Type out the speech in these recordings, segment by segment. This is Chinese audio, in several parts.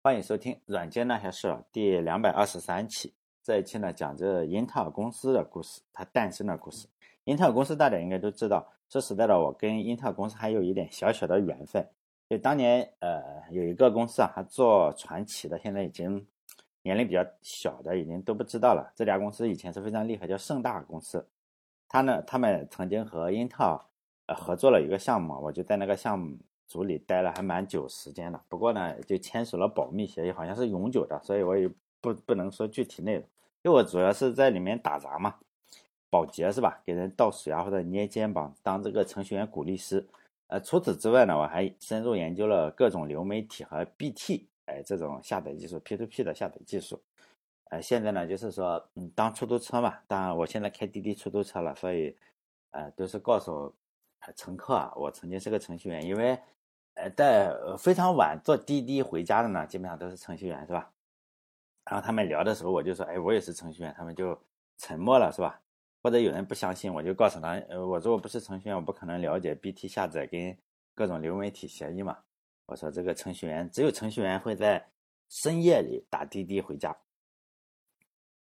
欢迎收听《软件那些事》第两百二十三期。这一期呢，讲这英特尔公司的故事，它诞生的故事。英特尔公司大家应该都知道，说实在的，我跟英特尔公司还有一点小小的缘分。就当年，呃，有一个公司啊，还做传奇的，现在已经年龄比较小的，已经都不知道了。这家公司以前是非常厉害，叫盛大公司。他呢，他们曾经和英特尔呃合作了一个项目，我就在那个项目。组里待了还蛮久时间的，不过呢，就签署了保密协议，好像是永久的，所以我也不不能说具体内容。因为我主要是在里面打杂嘛，保洁是吧？给人倒水啊，或者捏肩膀，当这个程序员鼓励师。呃，除此之外呢，我还深入研究了各种流媒体和 BT 哎这种下载技术，P2P 的下载技术。呃，现在呢，就是说，嗯，当出租车嘛，当然我现在开滴滴出租车了，所以，呃，都是告诉乘客啊，我曾经是个程序员，因为。呃，在非常晚坐滴滴回家的呢，基本上都是程序员，是吧？然后他们聊的时候，我就说，哎，我也是程序员，他们就沉默了，是吧？或者有人不相信，我就告诉他，呃，我说我不是程序员，我不可能了解 BT 下载跟各种流媒体协议嘛。我说这个程序员只有程序员会在深夜里打滴滴回家。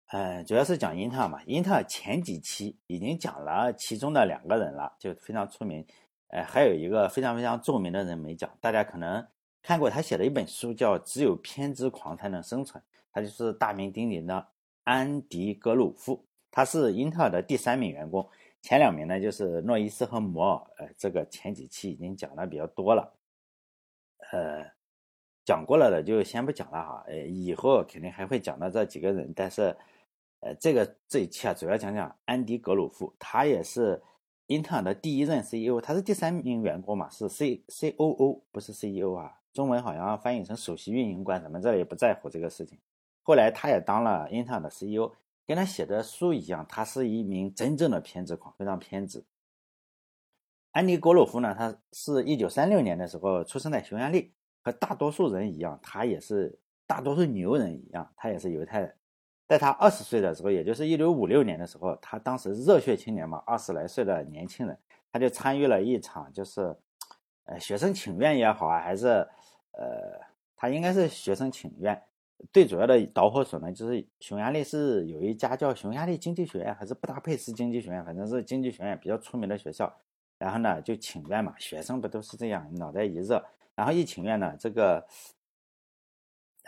呃，主要是讲英特尔嘛，英特尔前几期已经讲了其中的两个人了，就非常出名。哎，还有一个非常非常著名的人没讲，大家可能看过他写的一本书，叫《只有偏执狂才能生存》，他就是大名鼎鼎的安迪·格鲁夫，他是英特尔的第三名员工，前两名呢就是诺伊斯和摩尔。呃，这个前几期已经讲的比较多了，呃，讲过了的就先不讲了哈，呃，以后肯定还会讲到这几个人，但是，呃，这个这一期啊，主要讲讲安迪·格鲁夫，他也是。英特尔的第一任 CEO，他是第三名员工嘛，是 C C O O，不是 CEO 啊。中文好像翻译成首席运营官，咱们这里不在乎这个事情。后来他也当了英特尔的 CEO，跟他写的书一样，他是一名真正的偏执狂，非常偏执。安迪·格鲁夫呢，他是一九三六年的时候出生在匈牙利，和大多数人一样，他也是大多数牛人一样，他也是犹太人。在他二十岁的时候，也就是一九五六年的时候，他当时热血青年嘛，二十来岁的年轻人，他就参与了一场，就是，呃，学生请愿也好啊，还是，呃，他应该是学生请愿，最主要的导火索呢，就是匈牙利是有一家叫匈牙利经济学院，还是布达佩斯经济学院，反正是经济学院比较出名的学校，然后呢就请愿嘛，学生不都是这样，脑袋一热，然后一请愿呢，这个。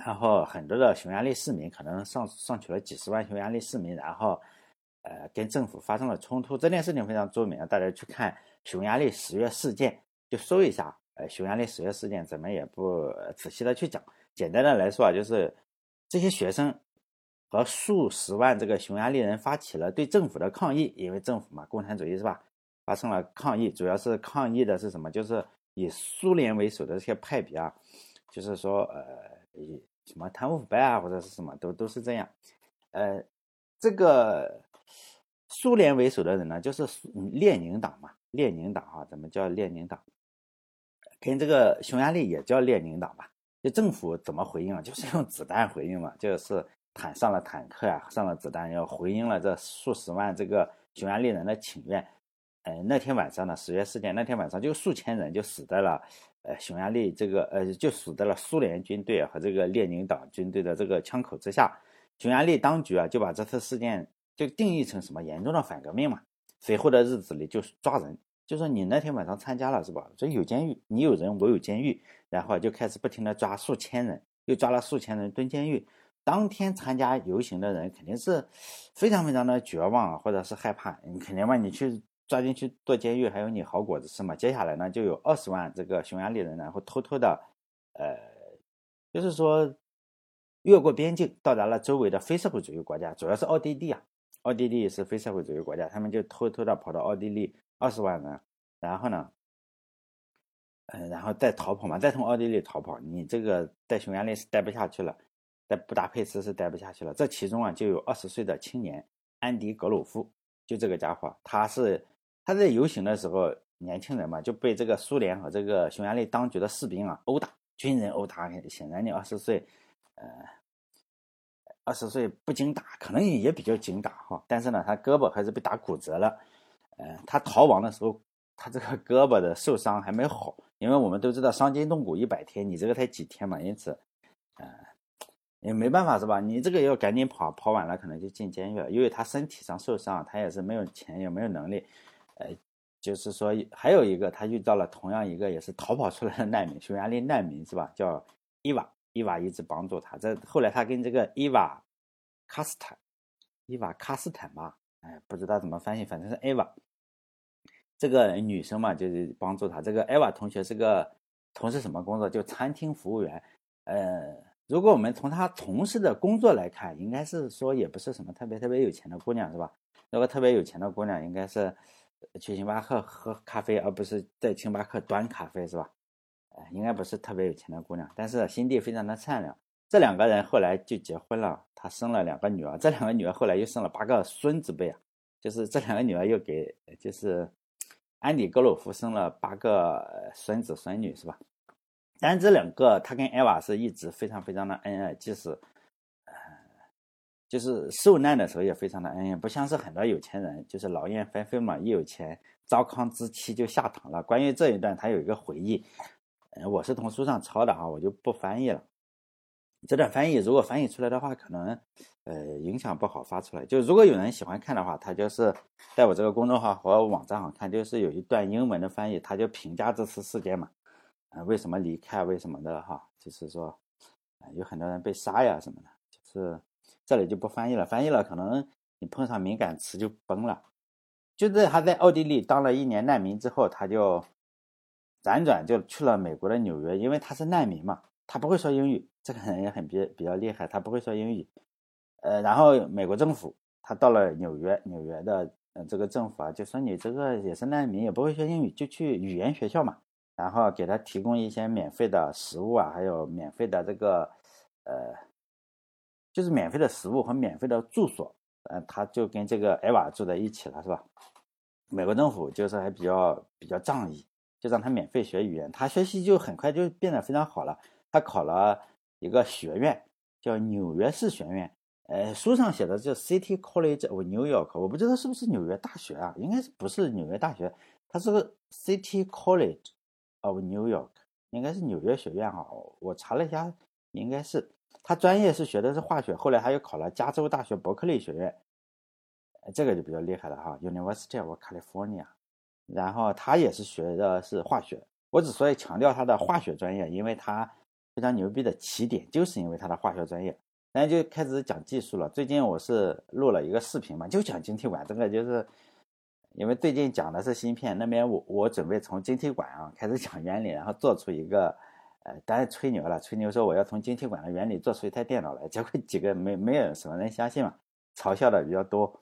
然后很多的匈牙利市民可能上上去了几十万匈牙利市民，然后，呃，跟政府发生了冲突。这件事情非常著名，大家去看匈牙利十月事件，就搜一下。呃，匈牙利十月事件，咱们也不仔细的去讲。简单的来说啊，就是这些学生和数十万这个匈牙利人发起了对政府的抗议，因为政府嘛，共产主义是吧？发生了抗议，主要是抗议的是什么？就是以苏联为首的这些派别啊，就是说，呃，以。什么贪污腐败啊，或者是什么都都是这样。呃，这个苏联为首的人呢，就是列宁党嘛，列宁党哈，怎么叫列宁党？跟这个匈牙利也叫列宁党吧？就政府怎么回应啊？就是用子弹回应嘛，就是坦上了坦克啊，上了子弹，要回应了这数十万这个匈牙利人的请愿。呃，那天晚上呢，十月事件那天晚上就数千人就死在了。呃，匈牙利这个呃，就死在了苏联军队和这个列宁党军队的这个枪口之下。匈牙利当局啊，就把这次事件就定义成什么严重的反革命嘛。随后的日子里就抓人，就说你那天晚上参加了是吧？这有监狱，你有人，我有监狱，然后就开始不停的抓数千人，又抓了数千人蹲监狱。当天参加游行的人肯定是非常非常的绝望，或者是害怕，你肯定嘛你去。抓进去坐监狱，还有你好果子吃嘛？接下来呢，就有二十万这个匈牙利人，然后偷偷的，呃，就是说越过边境，到达了周围的非社会主义国家，主要是奥地利啊。奥地利是非社会主义国家，他们就偷偷的跑到奥地利，二十万人，然后呢，嗯，然后再逃跑嘛，再从奥地利逃跑。你这个在匈牙利是待不下去了，在布达佩斯是待不下去了。这其中啊，就有二十岁的青年安迪·格鲁夫，就这个家伙，他是。他在游行的时候，年轻人嘛就被这个苏联和这个匈牙利当局的士兵啊殴打，军人殴打。显然你二十岁，呃，二十岁不经打，可能也比较经打哈。但是呢，他胳膊还是被打骨折了。呃，他逃亡的时候，他这个胳膊的受伤还没好，因为我们都知道伤筋动骨一百天，你这个才几天嘛，因此，呃，也没办法是吧？你这个要赶紧跑，跑晚了可能就进监狱了，因为他身体上受伤，他也是没有钱，也没有能力。呃，就是说还有一个，他遇到了同样一个也是逃跑出来的难民，匈牙利难民是吧？叫伊娃，伊娃一直帮助他。这后来他跟这个伊娃卡斯坦，伊娃卡斯坦吧，哎，不知道怎么翻译，反正是艾娃。这个女生嘛，就是帮助他。这个艾娃同学是个从事什么工作？就餐厅服务员。呃。如果我们从她从事的工作来看，应该是说也不是什么特别特别有钱的姑娘，是吧？如果特别有钱的姑娘，应该是去星巴克喝咖啡，而不是在星巴克端咖啡，是吧？呃，应该不是特别有钱的姑娘，但是心地非常的善良。这两个人后来就结婚了，她生了两个女儿，这两个女儿后来又生了八个孙子辈啊，就是这两个女儿又给就是安迪格鲁夫生了八个孙子孙女，是吧？但这两个，他跟艾娃是一直非常非常的恩爱，即使，就是受难的时候也非常的恩爱，不像是很多有钱人，就是劳燕分飞嘛，一有钱，糟糠之妻就下堂了。关于这一段，他有一个回忆，呃，我是从书上抄的啊，我就不翻译了。这段翻译如果翻译出来的话，可能，呃，影响不好发出来。就如果有人喜欢看的话，他就是在我这个公众号和网站上看，就是有一段英文的翻译，他就评价这次事件嘛。啊，为什么离开？为什么的哈？就是说，有很多人被杀呀什么的，就是这里就不翻译了。翻译了，可能你碰上敏感词就崩了。就在他在奥地利当了一年难民之后，他就辗转就去了美国的纽约，因为他是难民嘛，他不会说英语。这个人也很比比较厉害，他不会说英语。呃，然后美国政府他到了纽约，纽约的呃这个政府啊，就说你这个也是难民，也不会说英语，就去语言学校嘛。然后给他提供一些免费的食物啊，还有免费的这个，呃，就是免费的食物和免费的住所，呃，他就跟这个艾娃住在一起了，是吧？美国政府就是还比较比较仗义，就让他免费学语言，他学习就很快就变得非常好了。他考了一个学院，叫纽约市学院，呃，书上写的叫 City College of New York，我不知道是不是纽约大学啊？应该是不是纽约大学？它是个 City College。of New York 应该是纽约学院哈，我查了一下，应该是他专业是学的是化学，后来他又考了加州大学伯克利学院，这个就比较厉害了哈，University of California，然后他也是学的是化学，我之所以强调他的化学专业，因为他非常牛逼的起点就是因为他的化学专业，然后就开始讲技术了。最近我是录了一个视频嘛，就讲晶体管这个就是。因为最近讲的是芯片，那边我我准备从晶体管啊开始讲原理，然后做出一个，呃，当然吹牛了，吹牛说我要从晶体管的原理做出一台电脑来，结果几个没没有什么人相信嘛，嘲笑的比较多。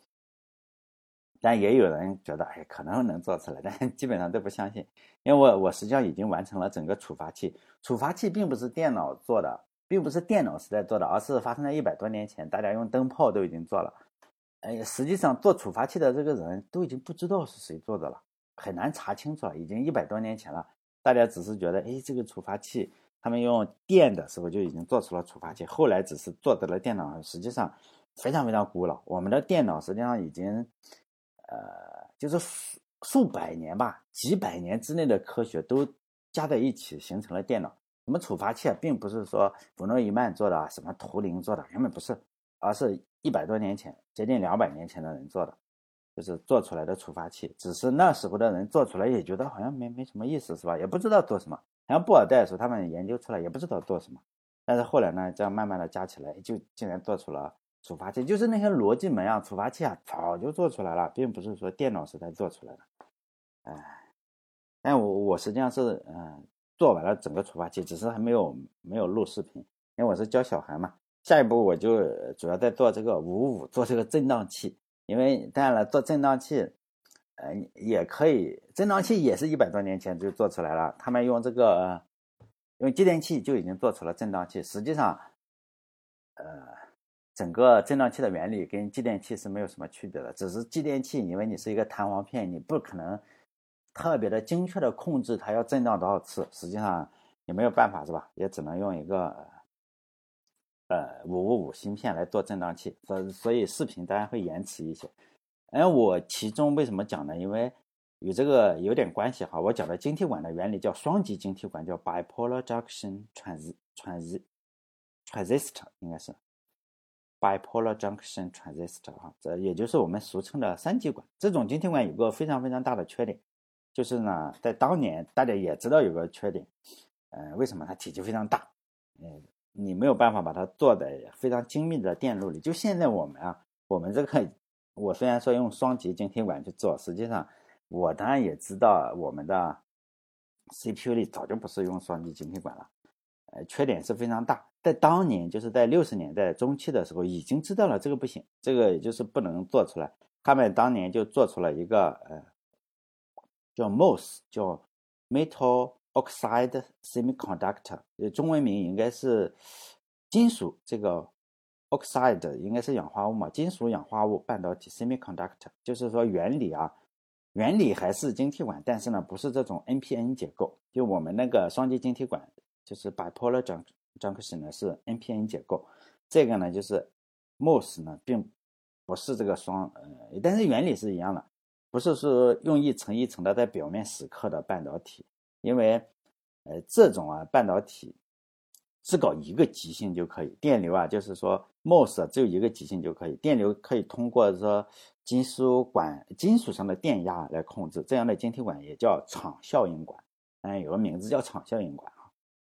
但也有人觉得，哎，可能能做出来，但基本上都不相信，因为我我实际上已经完成了整个触发器，触发器并不是电脑做的，并不是电脑时代做的，而是发生在一百多年前，大家用灯泡都已经做了。哎，实际上做触发器的这个人都已经不知道是谁做的了，很难查清楚了。已经一百多年前了，大家只是觉得，哎，这个触发器，他们用电的时候就已经做出了触发器，后来只是做到了电脑。实际上非常非常古老，我们的电脑实际上已经，呃，就是数数百年吧，几百年之内的科学都加在一起形成了电脑。什么触发器，并不是说弗诺伊曼做的，什么图灵做的，根本不是，而是。一百多年前，接近两百年前的人做的，就是做出来的触发器。只是那时候的人做出来也觉得好像没没什么意思，是吧？也不知道做什么。像布尔代数，他们研究出来也不知道做什么。但是后来呢，这样慢慢的加起来，就竟然做出了触发器。就是那些逻辑门啊、触发器啊，早就做出来了，并不是说电脑时代做出来的。哎，但我我实际上是嗯做完了整个触发器，只是还没有没有录视频，因为我是教小孩嘛。下一步我就主要在做这个五五，做这个振荡器。因为当然了，做振荡器，呃，也可以，振荡器也是一百多年前就做出来了。他们用这个用继电器就已经做出了振荡器。实际上，呃，整个振荡器的原理跟继电器是没有什么区别的，只是继电器，因为你是一个弹簧片，你不可能特别的精确的控制它要振荡多少次。实际上也没有办法，是吧？也只能用一个。呃，五五五芯片来做振荡器，所所以视频当然会延迟一些。哎，我其中为什么讲呢？因为与这个有点关系哈。我讲的晶体管的原理叫双极晶体管，叫 bipolar junction trans trans transistor，应该是 bipolar junction transistor 哈，这也就是我们俗称的三极管。这种晶体管有个非常非常大的缺点，就是呢，在当年大家也知道有个缺点，呃，为什么它体积非常大？嗯，你没有办法把它做的非常精密的电路里。就现在我们啊，我们这个，我虽然说用双极晶体管去做，实际上我当然也知道我们的 CPU 里早就不是用双极晶体管了。呃，缺点是非常大。在当年，就是在六十年代中期的时候，已经知道了这个不行，这个也就是不能做出来。他们当年就做出了一个呃，叫 MOS，叫 Metal Oxide Semiconductor，呃，中文名应该是金属这个 oxide，应该是氧化物嘛，金属氧化物半导体 Semiconductor，就是说原理啊，原理还是晶体管，但是呢，不是这种 NPN 结构，就我们那个双极晶体管。就是 bipolar junction 呢是 NPN 结构，这个呢就是 MOS 呢并不是这个双呃，但是原理是一样的，不是说用一层一层的在表面蚀刻的半导体，因为呃这种啊半导体只搞一个极性就可以，电流啊就是说 MOS 只有一个极性就可以，电流可以通过说金属管金属上的电压来控制，这样的晶体管也叫场效应管，嗯有个名字叫场效应管啊。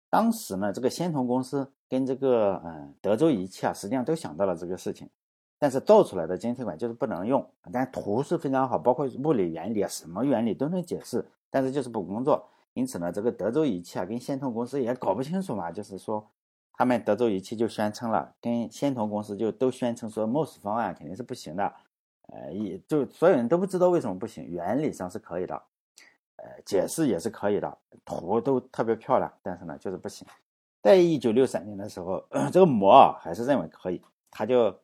当时呢，这个仙童公司跟这个嗯德州仪器啊，实际上都想到了这个事情，但是造出来的晶体管就是不能用。但图是非常好，包括物理原理啊，什么原理都能解释，但是就是不工作。因此呢，这个德州仪器啊，跟仙童公司也搞不清楚嘛，就是说，他们德州仪器就宣称了，跟仙童公司就都宣称说，MOS 方案肯定是不行的，呃，也就所有人都不知道为什么不行，原理上是可以的。呃，解释也是可以的，图都特别漂亮，但是呢，就是不行。在一九六三年的时候，这个摩尔还是认为可以，他就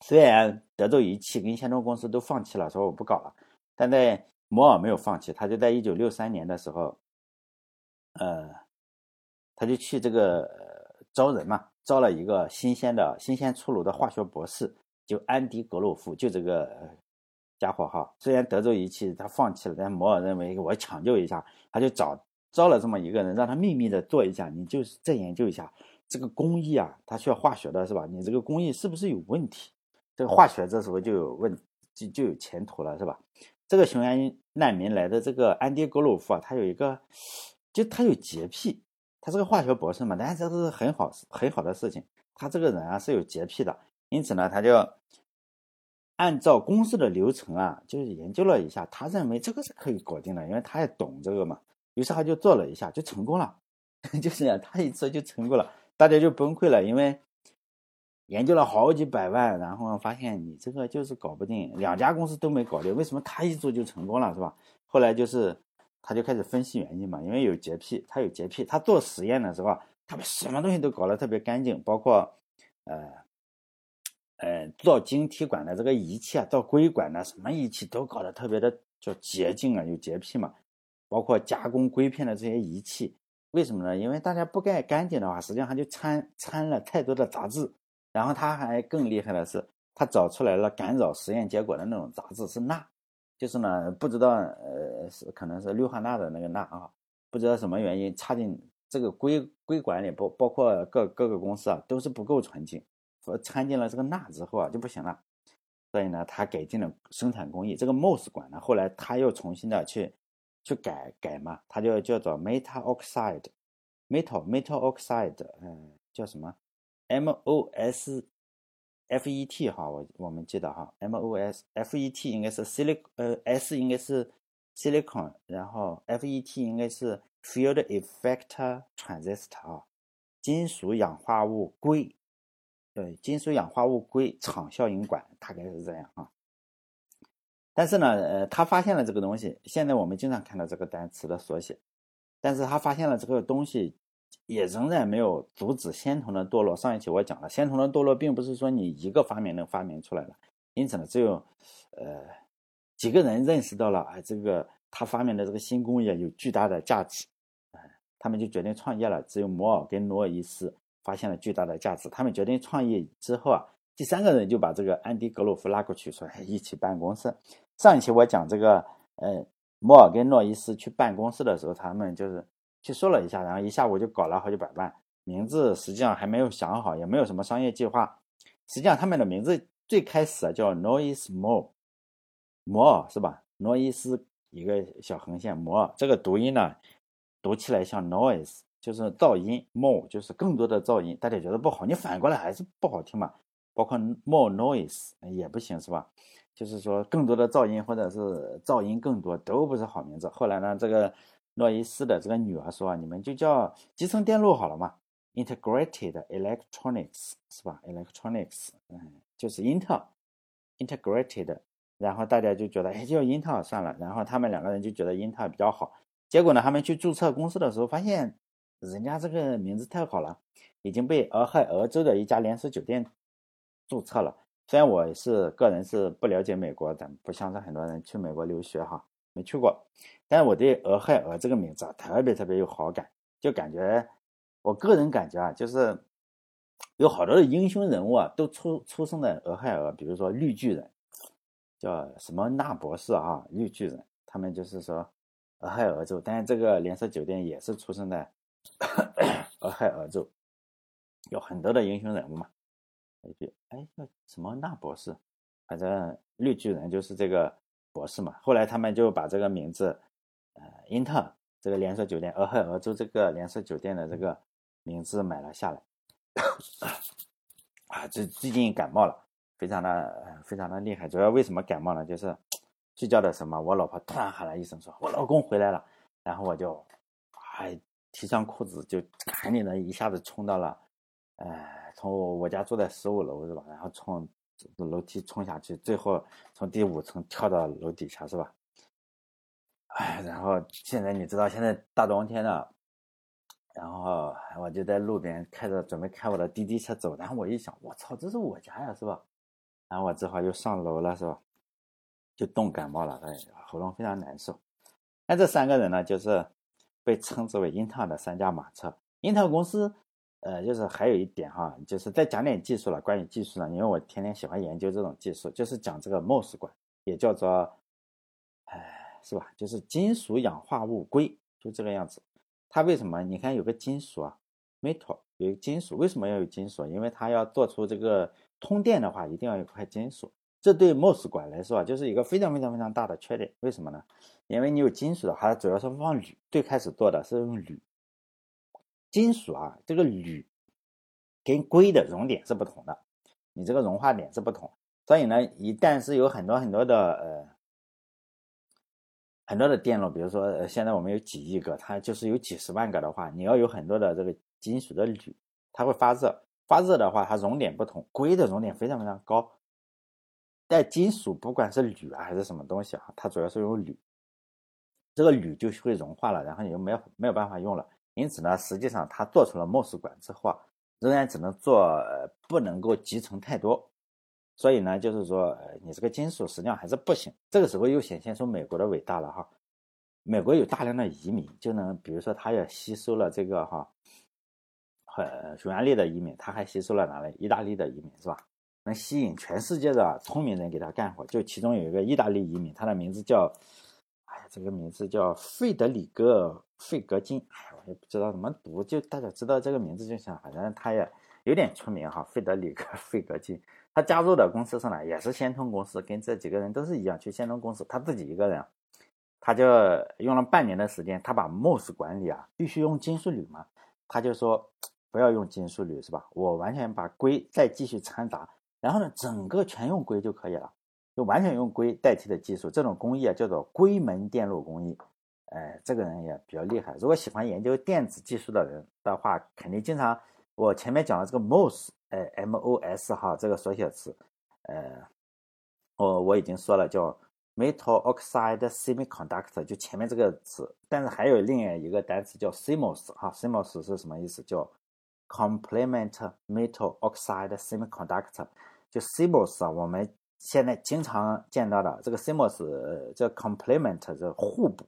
虽然德州仪器跟仙童公司都放弃了，说我不搞了，但在摩尔没有放弃，他就在一九六三年的时候，呃，他就去这个招人嘛，招了一个新鲜的新鲜出炉的化学博士，就安迪格鲁夫，就这个。家伙哈，虽然德州仪器他放弃了，但摩尔认为我抢救一下，他就找招了这么一个人，让他秘密的做一下，你就是再研究一下这个工艺啊，他需要化学的是吧？你这个工艺是不是有问题？这个化学这时候就有问，就就有前途了是吧？这个匈牙利难民来的这个安迪格鲁夫啊，他有一个，就他有洁癖，他是个化学博士嘛，但是这是很好很好的事情，他这个人啊是有洁癖的，因此呢他就。按照公司的流程啊，就是研究了一下，他认为这个是可以搞定的，因为他也懂这个嘛。于是他就做了一下，就成功了。就是啊，他一做就成功了，大家就崩溃了，因为研究了好几百万，然后发现你这个就是搞不定，两家公司都没搞定，为什么他一做就成功了，是吧？后来就是他就开始分析原因嘛，因为有洁癖，他有洁癖，他做实验的时候，他把什么东西都搞得特别干净，包括呃。呃，造晶体管的这个仪器啊，造硅管的什么仪器都搞得特别的叫洁净啊，有洁癖嘛。包括加工硅片的这些仪器，为什么呢？因为大家不盖干净的话，实际上它就掺掺了太多的杂质。然后他还更厉害的是，他找出来了干扰实验结果的那种杂质是钠，就是呢不知道呃是可能是氯化钠的那个钠啊，不知道什么原因插进这个硅硅管里，包包括各各个公司啊都是不够纯净。和掺进了这个钠之后啊就不行了，所以呢，他改进了生产工艺。这个 MOS 管呢，后来他又重新的去去改改嘛，它就叫做 meta oxide metal metal oxide，嗯，叫什么 MOS FET 哈，我我们记得哈，MOS FET 应该是 silicon，呃，S 应该是 silicon，然后 FET 应该是 field effect transistor 啊，金属氧化物硅。对，金属氧化物硅场效应管大概是这样啊。但是呢，呃，他发现了这个东西，现在我们经常看到这个单词的缩写。但是他发现了这个东西，也仍然没有阻止仙童的堕落。上一期我讲了，仙童的堕落并不是说你一个发明能发明出来的，因此呢，只有呃几个人认识到了，哎，这个他发明的这个新工业有巨大的价值，哎，他们就决定创业了。只有摩尔跟诺伊斯。发现了巨大的价值，他们决定创业之后啊，第三个人就把这个安迪格鲁夫拉过去，说一起办公室。上一期我讲这个，呃，摩尔跟诺伊斯去办公室的时候，他们就是去说了一下，然后一下午就搞了好几百万。名字实际上还没有想好，也没有什么商业计划。实际上他们的名字最开始叫 Noise More，摩尔是吧？诺伊斯一个小横线，摩尔这个读音呢，读起来像 noise，就是噪音；more 就是更多的噪音。大家觉得不好，你反过来还是不好听嘛？包括 more noise 也不行是吧？就是说更多的噪音或者是噪音更多都不是好名字。后来呢，这个诺伊斯的这个女儿说：“啊你们就叫集成电路好了嘛，integrated electronics 是吧？electronics，嗯，就是英特尔 integrated。”然后大家就觉得，哎，叫英特尔算了。然后他们两个人就觉得英特尔比较好。结果呢，他们去注册公司的时候，发现人家这个名字太好了，已经被俄亥俄州的一家连锁酒店注册了。虽然我是个人是不了解美国的，不像是很多人去美国留学哈，没去过。但我对俄亥俄这个名字啊，特别特别有好感，就感觉我个人感觉啊，就是有好多的英雄人物啊，都出出生在俄亥俄，比如说绿巨人。叫什么纳博士啊，绿巨人，他们就是说俄亥俄州，但是这个连锁酒店也是出生在俄亥俄州，有很多的英雄人物嘛。哎，哎，叫什么纳博士，反正绿巨人就是这个博士嘛。后来他们就把这个名字，英特尔这个连锁酒店，俄亥俄州这个连锁酒店的这个名字买了下来。啊，最最近感冒了。非常的非常的厉害，主要为什么感冒呢？就是睡觉的时候嘛，我老婆突然喊了一声，说我老公回来了，然后我就哎提上裤子就赶紧的一下子冲到了，哎从我家住在十五楼是吧？然后从楼梯冲下去，最后从第五层跳到楼底下是吧？哎，然后现在你知道现在大冬天的。然后我就在路边开着准备开我的滴滴车走，然后我一想，我操，这是我家呀是吧？然后我只好又上楼了，是吧？就冻感冒了，哎，喉咙非常难受。那这三个人呢，就是被称之为英特尔的三驾马车。英特尔公司，呃，就是还有一点哈，就是再讲点技术了。关于技术呢，因为我天天喜欢研究这种技术，就是讲这个 MOS 管，也叫做，是吧？就是金属氧化物硅，就这个样子。它为什么？你看有个金属啊，metal，有个金属，为什么要有金属？因为它要做出这个。通电的话，一定要有块金属，这对 MOS 管来说啊，就是一个非常非常非常大的缺点。为什么呢？因为你有金属的话，它主要是放铝。最开始做的是用铝，金属啊，这个铝跟硅的熔点是不同的，你这个融化点是不同。所以呢，一旦是有很多很多的呃很多的电路，比如说现在我们有几亿个，它就是有几十万个的话，你要有很多的这个金属的铝，它会发热。发热的话，它熔点不同，硅的熔点非常非常高。但金属不管是铝啊还是什么东西啊，它主要是用铝，这个铝就会融化了，然后你就没有没有办法用了。因此呢，实际上它做出了 MOS 管之后，仍然只能做，不能够集成太多。所以呢，就是说，呃你这个金属实际上还是不行。这个时候又显现出美国的伟大了哈。美国有大量的移民，就能比如说，他也吸收了这个哈。呃，匈牙利的移民，他还吸收了哪里？意大利的移民是吧？能吸引全世界的聪明人给他干活。就其中有一个意大利移民，他的名字叫，哎呀，这个名字叫费德里戈·费格金。哎，我也不知道怎么读，就大家知道这个名字就行。反正他也有点出名哈，费德里戈·费格金。他加入的公司是哪？也是先通公司，跟这几个人都是一样，去先通公司。他自己一个人，他就用了半年的时间，他把 MOS 管理啊，必须用金属铝嘛，他就说。不要用金属铝是吧？我完全把硅再继续掺杂，然后呢，整个全用硅就可以了，就完全用硅代替的技术。这种工艺啊，叫做硅门电路工艺。哎，这个人也比较厉害。如果喜欢研究电子技术的人的话，肯定经常我前面讲的这个 MOS，哎，M-O-S 哈，这个缩写词，呃，我我已经说了叫 Metal Oxide Semiconductor，就前面这个词。但是还有另外一个单词叫 CMOS 哈，CMOS 是什么意思？叫 Complement metal oxide semiconductor，就 CMOS 啊，我们现在经常见到的这个 CMOS，叫 complement，这互补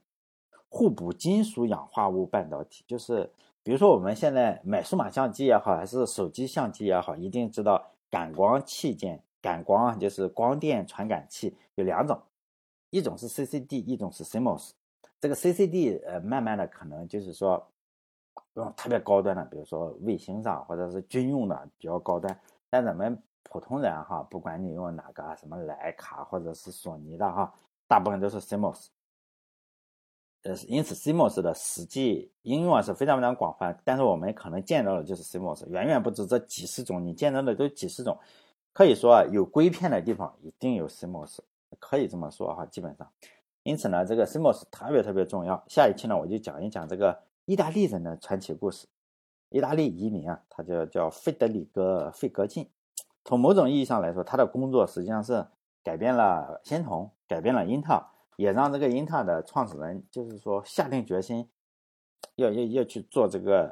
互补金属氧化物半导体，就是比如说我们现在买数码相机也好，还是手机相机也好，一定知道感光器件，感光就是光电传感器有两种，一种是 CCD，一种是 CMOS。这个 CCD 呃，慢慢的可能就是说。用特别高端的，比如说卫星上或者是军用的比较高端。但咱们普通人哈，不管你用哪个什么徕卡或者是索尼的哈，大部分都是 CMOS。呃，因此 CMOS 的实际应用啊是非常非常广泛，但是我们可能见到的就是 CMOS，远远不止这几十种，你见到的都几十种，可以说啊，有硅片的地方一定有 CMOS，可以这么说哈，基本上。因此呢，这个 CMOS 特别特别重要。下一期呢，我就讲一讲这个意大利人的传奇故事。意大利移民啊，他就叫费德里戈·费格进。从某种意义上来说，他的工作实际上是改变了仙童，改变了英特尔。也让这个英特尔的创始人，就是说下定决心，要要要去做这个，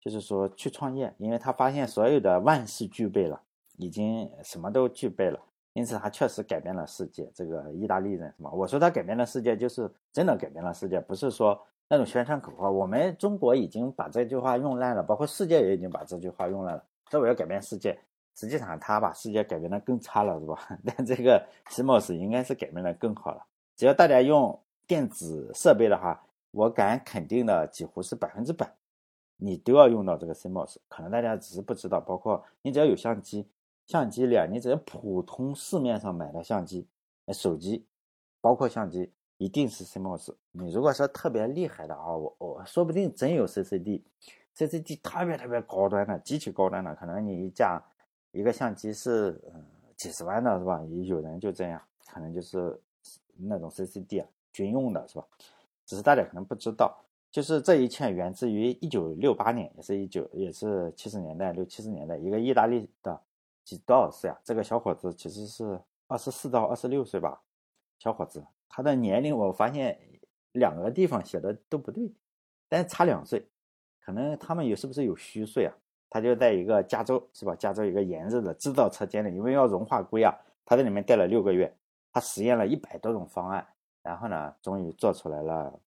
就是说去创业，因为他发现所有的万事俱备了，已经什么都具备了，因此他确实改变了世界。这个意大利人是吗？我说他改变了世界，就是真的改变了世界，不是说那种宣传口号。我们中国已经把这句话用烂了，包括世界也已经把这句话用烂了，说我要改变世界。实际上，他把世界改变的更差了，是吧？但这个 CMOS 应该是改变的更好了。只要大家用电子设备的话，我敢肯定的，几乎是百分之百，你都要用到这个 CMOS。可能大家只是不知道，包括你只要有相机，相机里啊，你只要普通市面上买的相机，手机，包括相机，一定是 CMOS。你如果说特别厉害的啊，我我说不定真有 CCD，CCD 特别特别高端的，极其高端的，可能你一架。一个相机是嗯几十万的是吧？有人就这样，可能就是那种 CCD 啊，军用的是吧？只是大家可能不知道，就是这一切源自于一九六八年，也是一九也是七十年代六七十年代，一个意大利的几多少岁啊？这个小伙子其实是二十四到二十六岁吧，小伙子，他的年龄我发现两个地方写的都不对，但是差两岁，可能他们有是不是有虚岁啊？他就在一个加州，是吧？加州一个炎热的制造车间里，因为要融化硅啊，他在里面待了六个月，他实验了一百多种方案，然后呢，终于做出来了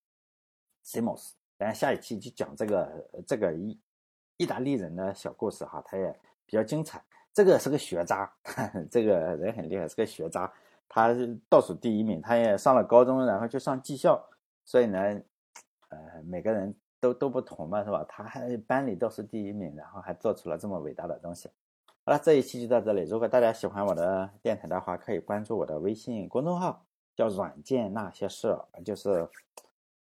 CMOS。然后下一期就讲这个这个意意大利人的小故事哈，他也比较精彩。这个是个学渣，这个人很厉害，是个学渣，他是倒数第一名，他也上了高中，然后就上技校，所以呢，呃，每个人。都都不同嘛，是吧？他还班里倒是第一名，然后还做出了这么伟大的东西。好了，这一期就到这里。如果大家喜欢我的电台的话，可以关注我的微信公众号，叫“软件那些事”，就是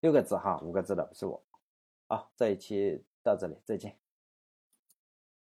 六个字哈，五个字的，不是我。好，这一期到这里，再见。